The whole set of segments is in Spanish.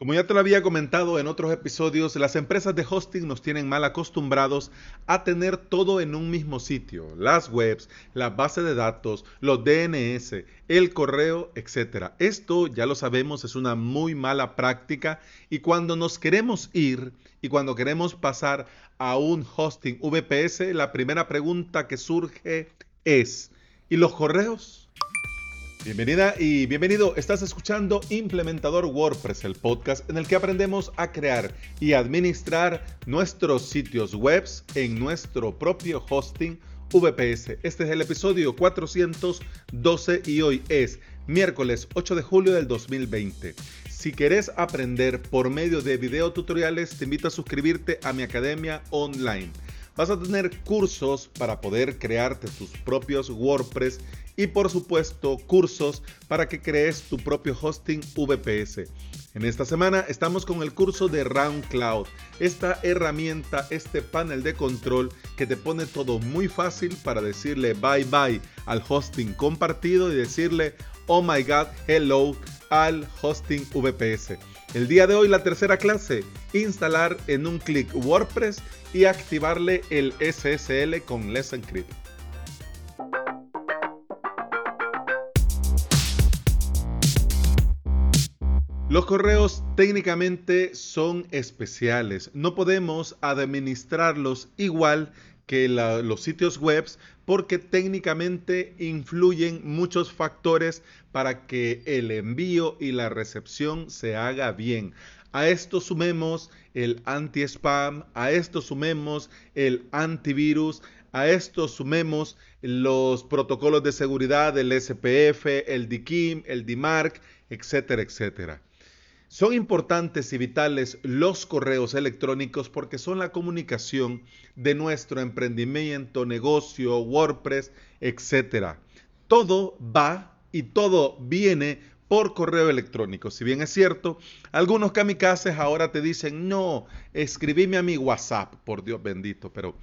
Como ya te lo había comentado en otros episodios, las empresas de hosting nos tienen mal acostumbrados a tener todo en un mismo sitio, las webs, la base de datos, los DNS, el correo, etc. Esto, ya lo sabemos, es una muy mala práctica y cuando nos queremos ir y cuando queremos pasar a un hosting VPS, la primera pregunta que surge es, ¿y los correos? Bienvenida y bienvenido. Estás escuchando Implementador WordPress, el podcast en el que aprendemos a crear y administrar nuestros sitios web en nuestro propio hosting VPS. Este es el episodio 412 y hoy es miércoles 8 de julio del 2020. Si querés aprender por medio de video tutoriales, te invito a suscribirte a mi academia online. Vas a tener cursos para poder crearte tus propios WordPress y por supuesto cursos para que crees tu propio hosting VPS. En esta semana estamos con el curso de Round Cloud, esta herramienta, este panel de control que te pone todo muy fácil para decirle bye bye al hosting compartido y decirle oh my god, hello al hosting VPS. El día de hoy la tercera clase, instalar en un clic WordPress y activarle el SSL con Let's Encrypt. Los correos técnicamente son especiales. No podemos administrarlos igual que los sitios web porque técnicamente influyen muchos factores para que el envío y la recepción se haga bien. A esto sumemos el anti-spam, a esto sumemos el antivirus, a esto sumemos los protocolos de seguridad del SPF, el DKIM, el DMARC, etcétera, etcétera. Son importantes y vitales los correos electrónicos porque son la comunicación de nuestro emprendimiento, negocio, WordPress, etc. Todo va y todo viene por correo electrónico. Si bien es cierto, algunos kamikazes ahora te dicen, no, escribime a mi WhatsApp, por Dios bendito, pero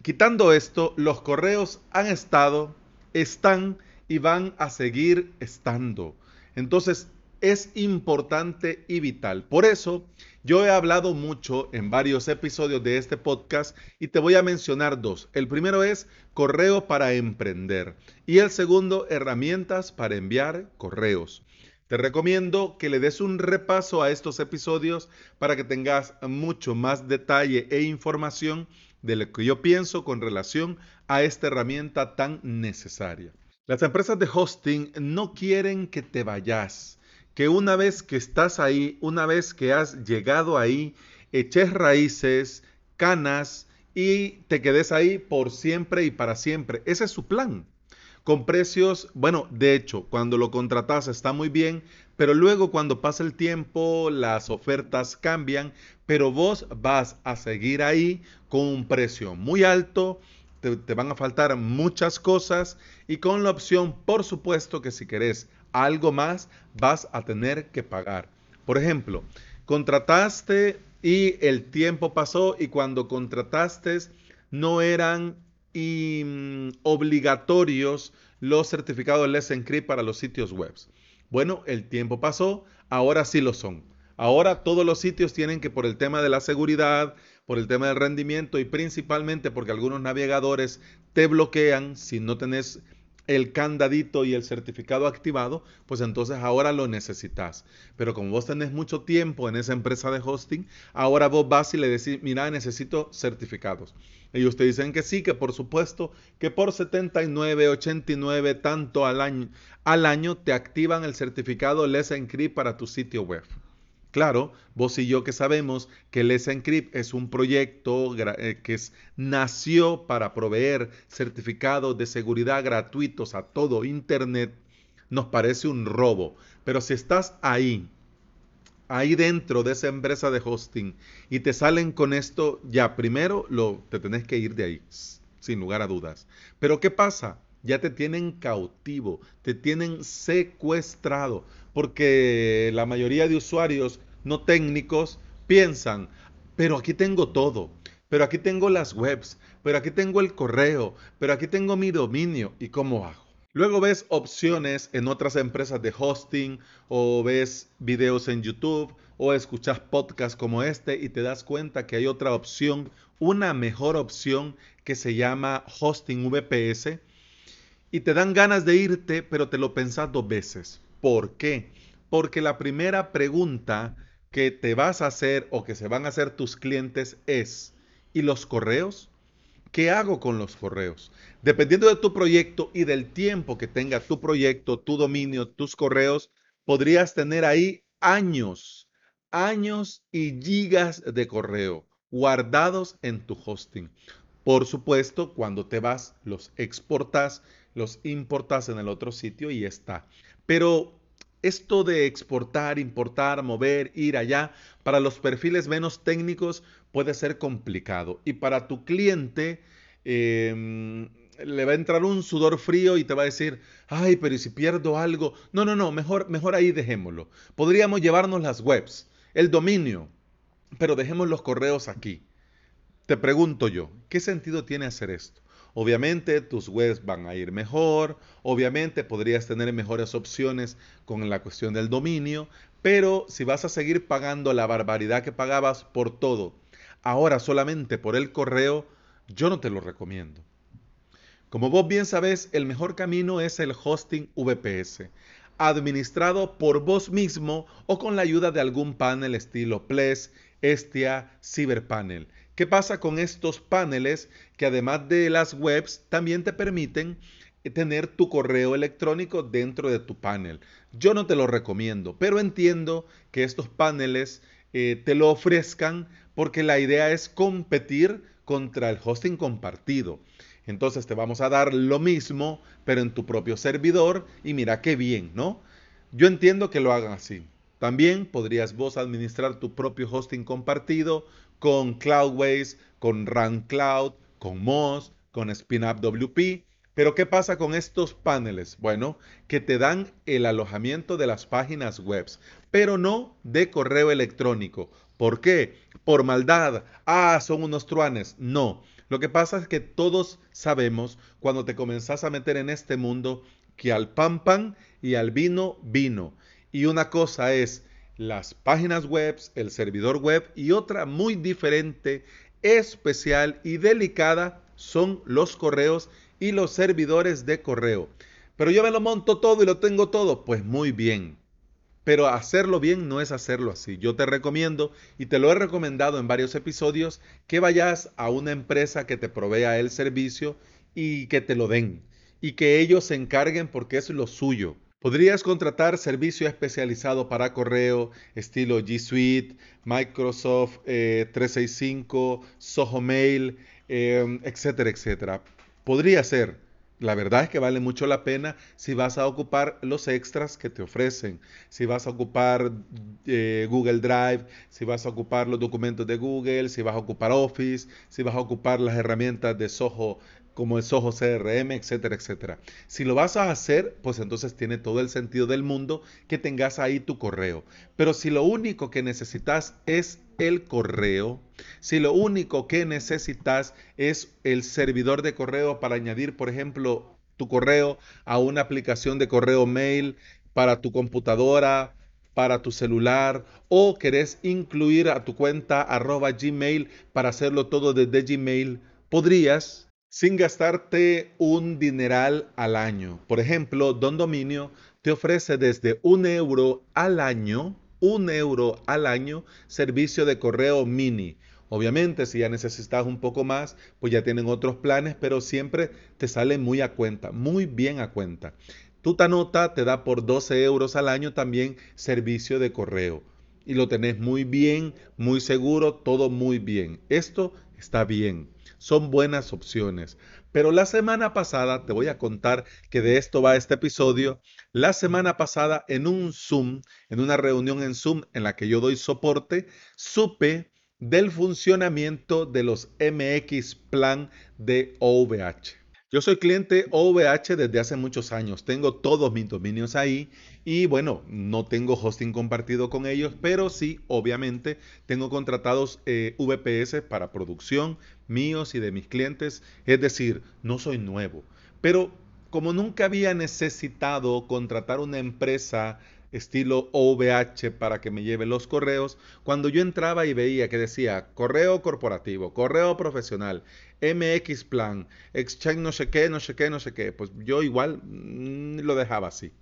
quitando esto, los correos han estado, están y van a seguir estando. Entonces, es importante y vital. Por eso yo he hablado mucho en varios episodios de este podcast y te voy a mencionar dos. El primero es correo para emprender y el segundo herramientas para enviar correos. Te recomiendo que le des un repaso a estos episodios para que tengas mucho más detalle e información de lo que yo pienso con relación a esta herramienta tan necesaria. Las empresas de hosting no quieren que te vayas que una vez que estás ahí, una vez que has llegado ahí, eches raíces, canas y te quedes ahí por siempre y para siempre. Ese es su plan. Con precios, bueno, de hecho, cuando lo contratas está muy bien, pero luego cuando pasa el tiempo, las ofertas cambian, pero vos vas a seguir ahí con un precio muy alto, te, te van a faltar muchas cosas y con la opción, por supuesto, que si querés algo más vas a tener que pagar. Por ejemplo, contrataste y el tiempo pasó y cuando contrataste no eran obligatorios los certificados Let's Encrypt para los sitios web. Bueno, el tiempo pasó, ahora sí lo son. Ahora todos los sitios tienen que por el tema de la seguridad, por el tema del rendimiento y principalmente porque algunos navegadores te bloquean si no tenés el candadito y el certificado activado, pues entonces ahora lo necesitas. Pero como vos tenés mucho tiempo en esa empresa de hosting, ahora vos vas y le decís, mira, necesito certificados. Ellos te dicen que sí, que por supuesto, que por 79, 89, tanto al año, al año te activan el certificado Let's Encrypt para tu sitio web. Claro, vos y yo que sabemos que Let's Encrypt es un proyecto eh, que nació para proveer certificados de seguridad gratuitos a todo Internet, nos parece un robo. Pero si estás ahí, ahí dentro de esa empresa de hosting y te salen con esto, ya primero lo, te tenés que ir de ahí, sin lugar a dudas. Pero ¿qué pasa? Ya te tienen cautivo, te tienen secuestrado, porque la mayoría de usuarios no técnicos piensan, pero aquí tengo todo, pero aquí tengo las webs, pero aquí tengo el correo, pero aquí tengo mi dominio, ¿y cómo hago? Luego ves opciones en otras empresas de hosting o ves videos en YouTube o escuchas podcasts como este y te das cuenta que hay otra opción, una mejor opción que se llama hosting VPS y te dan ganas de irte, pero te lo pensas dos veces. ¿Por qué? Porque la primera pregunta que te vas a hacer o que se van a hacer tus clientes es, ¿y los correos? ¿Qué hago con los correos? Dependiendo de tu proyecto y del tiempo que tenga tu proyecto, tu dominio, tus correos, podrías tener ahí años, años y gigas de correo guardados en tu hosting. Por supuesto, cuando te vas, los exportas, los importas en el otro sitio y está. Pero esto de exportar, importar, mover, ir allá, para los perfiles menos técnicos puede ser complicado. Y para tu cliente em, le va a entrar un sudor frío y te va a decir, ay, pero ¿y si pierdo algo? No, no, no, mejor, mejor ahí dejémoslo. Podríamos llevarnos las webs, el dominio, pero dejemos los correos aquí. Te pregunto yo, ¿qué sentido tiene hacer esto? Obviamente tus webs van a ir mejor, obviamente podrías tener mejores opciones con la cuestión del dominio, pero si vas a seguir pagando la barbaridad que pagabas por todo, ahora solamente por el correo, yo no te lo recomiendo. Como vos bien sabés, el mejor camino es el hosting VPS, administrado por vos mismo o con la ayuda de algún panel estilo Ples, Estia, Cyberpanel. ¿Qué pasa con estos paneles que además de las webs también te permiten tener tu correo electrónico dentro de tu panel? Yo no te lo recomiendo, pero entiendo que estos paneles eh, te lo ofrezcan porque la idea es competir contra el hosting compartido. Entonces te vamos a dar lo mismo, pero en tu propio servidor y mira qué bien, ¿no? Yo entiendo que lo hagan así. También podrías vos administrar tu propio hosting compartido con Cloudways, con RunCloud, con Moz, con SpinUp WP. Pero ¿qué pasa con estos paneles? Bueno, que te dan el alojamiento de las páginas web, pero no de correo electrónico. ¿Por qué? Por maldad. Ah, son unos truanes. No. Lo que pasa es que todos sabemos cuando te comenzás a meter en este mundo que al pan pan y al vino vino. Y una cosa es las páginas web, el servidor web y otra muy diferente, especial y delicada son los correos y los servidores de correo. Pero yo me lo monto todo y lo tengo todo. Pues muy bien. Pero hacerlo bien no es hacerlo así. Yo te recomiendo, y te lo he recomendado en varios episodios, que vayas a una empresa que te provea el servicio y que te lo den. Y que ellos se encarguen porque es lo suyo. Podrías contratar servicio especializado para correo, estilo G Suite, Microsoft 365, eh, Soho Mail, em, etcétera, etcétera. Podría ser. La verdad es que vale mucho la pena si vas a ocupar los extras que te ofrecen, si vas a ocupar eh, Google Drive, si vas a ocupar los documentos de Google, si vas a ocupar Office, si vas a ocupar las herramientas de Soho como el Soho CRM, etcétera, etcétera. Si lo vas a hacer, pues entonces tiene todo el sentido del mundo que tengas ahí tu correo. Pero si lo único que necesitas es el correo, si lo único que necesitas es el servidor de correo para añadir, por ejemplo, tu correo a una aplicación de correo mail para tu computadora, para tu celular o querés incluir a tu cuenta arroba gmail para hacerlo todo desde gmail, podrías sin gastarte un dineral al año. Por ejemplo, Don Dominio te ofrece desde un euro al año, un euro al año, servicio de correo mini. Obviamente, si ya necesitas un poco más, pues ya tienen otros planes, pero siempre te sale muy a cuenta, muy bien a cuenta. Tutanota te da por 12 euros al año también servicio de correo. Y lo tenés muy bien, muy seguro, todo muy bien. Esto está bien son buenas opciones. Pero la semana pasada, te voy a contar que de esto va este episodio, la semana pasada en un Zoom, en una reunión en Zoom en la que yo doy soporte, supe del funcionamiento de los MX Plan de OVH. Yo soy cliente OVH desde hace muchos años, tengo todos mis dominios ahí y bueno, no tengo hosting compartido con ellos, pero sí, obviamente, tengo contratados eh, VPS para producción míos y de mis clientes, es decir, no soy nuevo, pero como nunca había necesitado contratar una empresa estilo OVH para que me lleve los correos, cuando yo entraba y veía que decía correo corporativo, correo profesional, MX Plan, Exchange no sé qué, no sé qué, no sé qué, pues yo igual mm, lo dejaba así.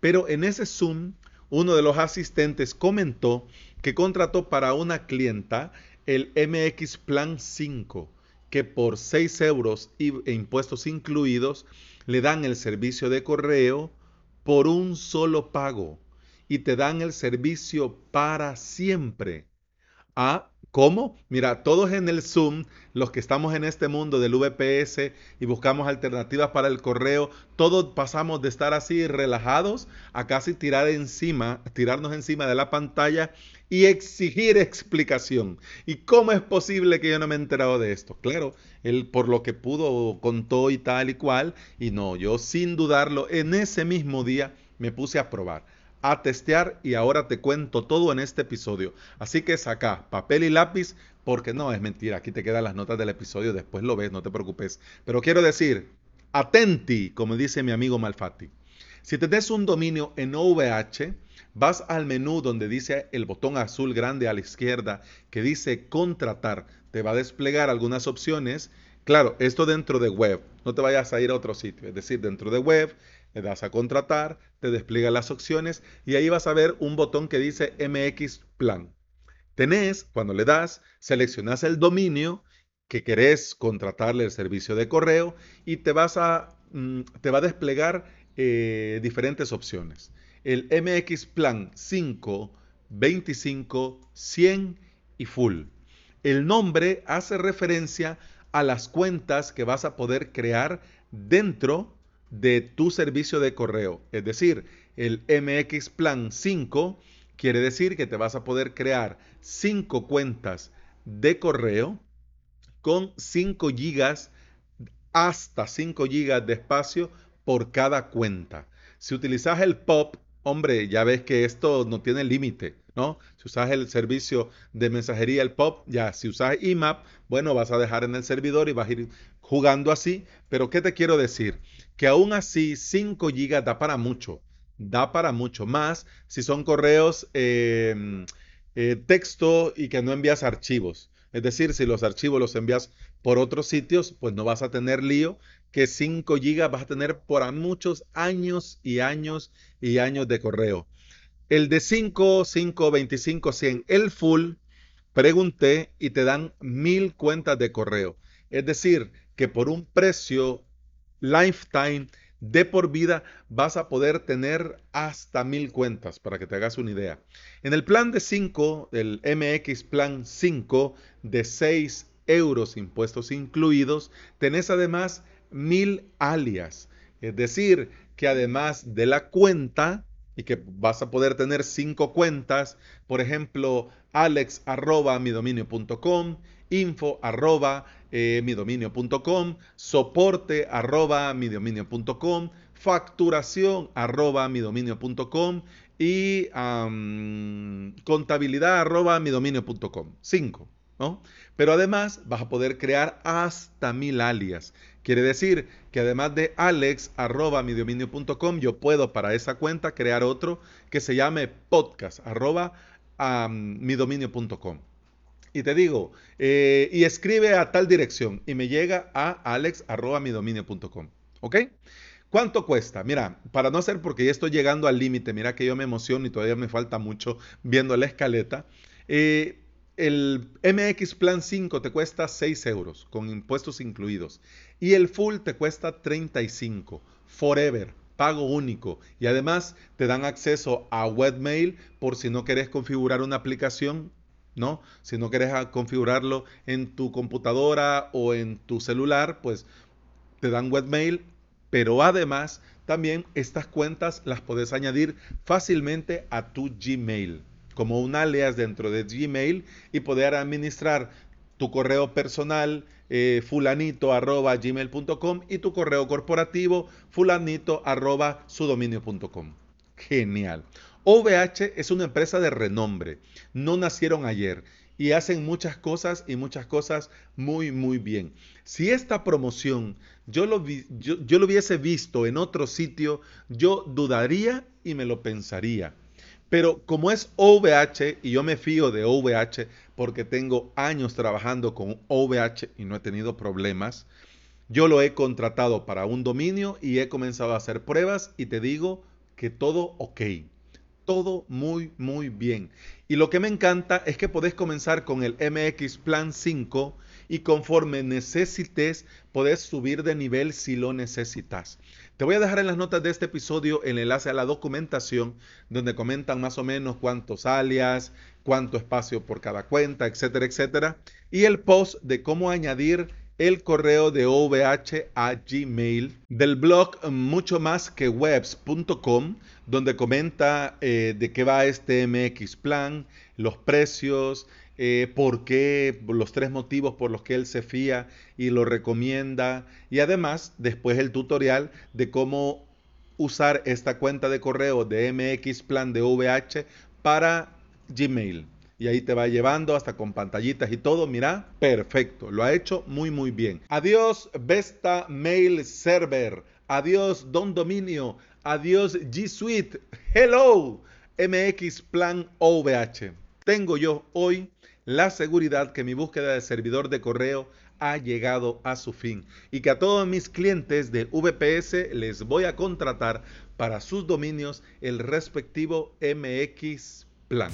Pero en ese Zoom, uno de los asistentes comentó que contrató para una clienta el MX Plan 5, que por 6 euros e impuestos incluidos le dan el servicio de correo por un solo pago y te dan el servicio para siempre. Ah, ¿cómo? Mira, todos en el Zoom, los que estamos en este mundo del VPS y buscamos alternativas para el correo, todos pasamos de estar así relajados a casi tirar encima, tirarnos encima de la pantalla y exigir explicación. ¿Y cómo es posible que yo no me he enterado de esto? Claro, él por lo que pudo contó y tal y cual, y no, yo sin dudarlo, en ese mismo día me puse a probar a testear y ahora te cuento todo en este episodio. Así que saca papel y lápiz porque no es mentira, aquí te quedan las notas del episodio, después lo ves, no te preocupes. Pero quiero decir, atenti, como dice mi amigo Malfatti. Si te des un dominio en OVH, vas al menú donde dice el botón azul grande a la izquierda que dice contratar. Te va a desplegar algunas opciones. Claro, esto dentro de web, no te vayas a ir a otro sitio. Es decir, dentro de web le das a contratar, te despliega las opciones y ahí vas a ver un botón que dice MX Plan. Tenés, cuando le das, seleccionas el dominio que querés contratarle el servicio de correo y te, vas a, mm, te va a desplegar eh, diferentes opciones. El MX Plan 5, 25, 100 y Full. El nombre hace referencia a las cuentas que vas a poder crear dentro de tu servicio de correo. Es decir, el MX Plan 5 quiere decir que te vas a poder crear 5 cuentas de correo con 5 gigas hasta 5 gigas de espacio por cada cuenta. Si utilizas el POP, hombre, ya ves que esto no tiene límite, ¿no? Si usas el servicio de mensajería, el POP, ya, si usas IMAP, bueno, vas a dejar en el servidor y vas a ir jugando así. Pero, ¿qué te quiero decir? Que aún así 5 GB da para mucho, da para mucho más si son correos em, eh, texto y que no envías archivos. Es decir, si los archivos los envías por otros sitios, pues no vas a tener lío, que 5 GB vas a tener por muchos años y años y años de correo. El de 5, 5, 25, 100, el full, pregunté y te dan mil cuentas de correo. Es decir, que por un precio lifetime de por vida vas a poder tener hasta mil cuentas para que te hagas una idea. En el plan de 5, el MX Plan 5 de 6 euros impuestos incluidos, tenés además mil alias. Es decir, que además de la cuenta, y que vas a poder tener cinco cuentas, por ejemplo, alex info arroba eh, midominio.com, soporte arroba midominio.com, facturación arroba midominio.com y contabilidad arroba midominio.com. Cinco, ¿no? Pero además vas a poder crear hasta mil alias. Quiere decir que además de alex arroba midominio.com, yo puedo para esa cuenta crear otro que se llame podcast arroba midominio.com y te digo, eh, y escribe a tal dirección y me llega a alex.midominio.com. ¿Ok? ¿Cuánto cuesta? Mira, para no ser porque ya estoy llegando al límite, mira que yo me emociono y todavía me falta mucho viendo la escaleta. Eh, el MX Plan 5 te cuesta 6 euros con impuestos incluidos y el Full te cuesta 35. Forever pago único y además te dan acceso a webmail por si no querés configurar una aplicación ¿no? Si no quieres configurarlo en tu computadora o en tu celular, pues te dan webmail, pero además también estas cuentas las puedes añadir fácilmente a tu Gmail, como un alias dentro de Gmail y poder administrar tu correo personal eh, fulanito arroba y tu correo corporativo fulanito arroba sudominio.com. Genial. OVH es una empresa de renombre, no nacieron ayer y hacen muchas cosas y muchas cosas muy, muy bien. Si esta promoción yo lo, yo, yo lo hubiese visto en otro sitio, yo dudaría y me lo pensaría. Pero como es OVH y yo me fío de OVH porque tengo años trabajando con OVH y no he tenido problemas, yo lo he contratado para un dominio y he comenzado a hacer pruebas y te digo que todo ok todo muy, muy bien. Y lo que me encanta es que podés comenzar con el MX Plan 5 y conforme necesites, podés subir de nivel si lo necesitas. Te voy a dejar en las notas de este episodio el enlace a la documentación donde comentan más o menos cuántos alias, cuánto espacio por cada cuenta, etcétera, etcétera. Y el post de cómo añadir el correo de OVH a Gmail del blog mucho más que webs.com donde comenta eh, de qué va este MX Plan, los precios, eh, por qué, los tres motivos por los que él se fía y lo recomienda y además después el tutorial de cómo usar esta cuenta de correo de MX Plan de OVH para Gmail y ahí te va llevando hasta con pantallitas y todo. Mira, perfecto, lo ha hecho muy muy bien. Adiós Vesta Mail Server, adiós Don Dominio, adiós G Suite, hello MX Plan OVH. Tengo yo hoy la seguridad que mi búsqueda de servidor de correo ha llegado a su fin y que a todos mis clientes de VPS les voy a contratar para sus dominios el respectivo MX Plan.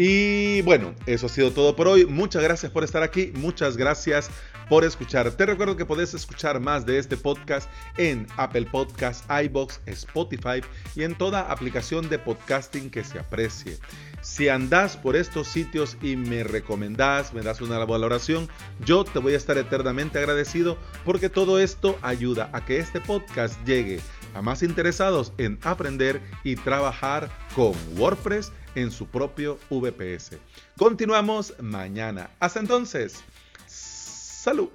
Y bueno, eso ha sido todo por hoy. Muchas gracias por estar aquí. Muchas gracias por escuchar. Te recuerdo que puedes escuchar más de este podcast en Apple Podcasts, iBox, Spotify y en toda aplicación de podcasting que se aprecie. Si andas por estos sitios y me recomendás, me das una valoración, yo te voy a estar eternamente agradecido porque todo esto ayuda a que este podcast llegue a más interesados en aprender y trabajar con WordPress en su propio VPS. Continuamos mañana. Hasta entonces, salud.